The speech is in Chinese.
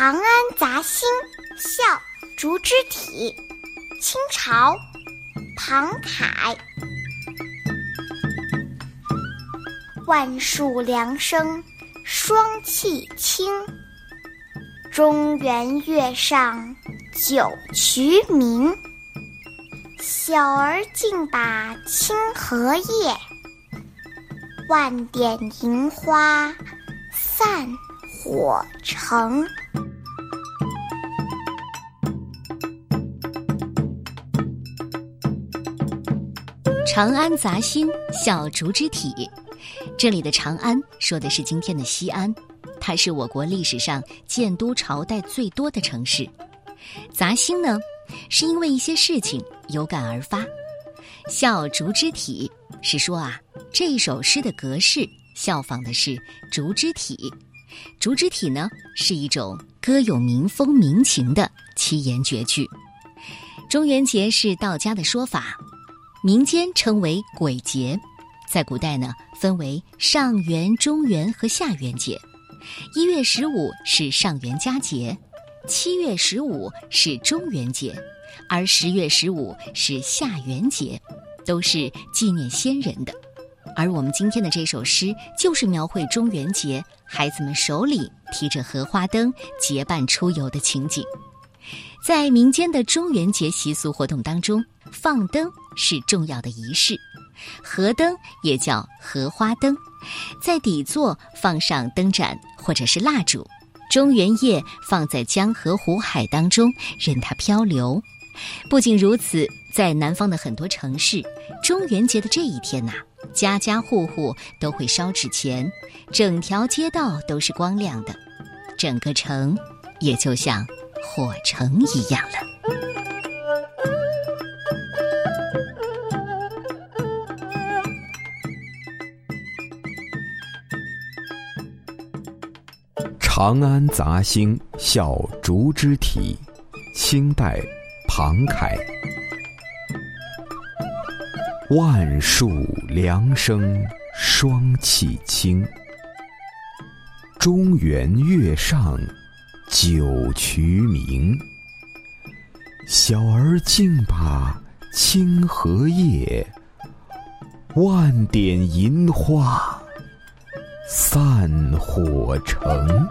长安杂兴》笑竹之体，清朝，庞凯。万树凉生霜气清，中原月上九衢明。小儿竞把清荷叶，万点银花散火城。长安杂兴笑竹之体，这里的长安说的是今天的西安，它是我国历史上建都朝代最多的城市。杂兴呢，是因为一些事情有感而发。笑竹之体是说啊，这一首诗的格式效仿的是竹之体。竹之体呢，是一种歌有民风民情的七言绝句。中元节是道家的说法。民间称为鬼节，在古代呢，分为上元、中元和下元节。一月十五是上元佳节，七月十五是中元节，而十月十五是下元节，都是纪念先人的。而我们今天的这首诗，就是描绘中元节孩子们手里提着荷花灯结伴出游的情景。在民间的中元节习俗活动当中，放灯是重要的仪式。河灯也叫荷花灯，在底座放上灯盏或者是蜡烛，中元夜放在江河湖海当中，任它漂流。不仅如此，在南方的很多城市，中元节的这一天呐，家家户户都会烧纸钱，整条街道都是光亮的，整个城也就像。火城一样了。《长安杂兴》笑竹之体，清代，庞凯。万树凉生霜气清，中原月上。九衢明，小儿竞把清荷叶，万点银花散火城。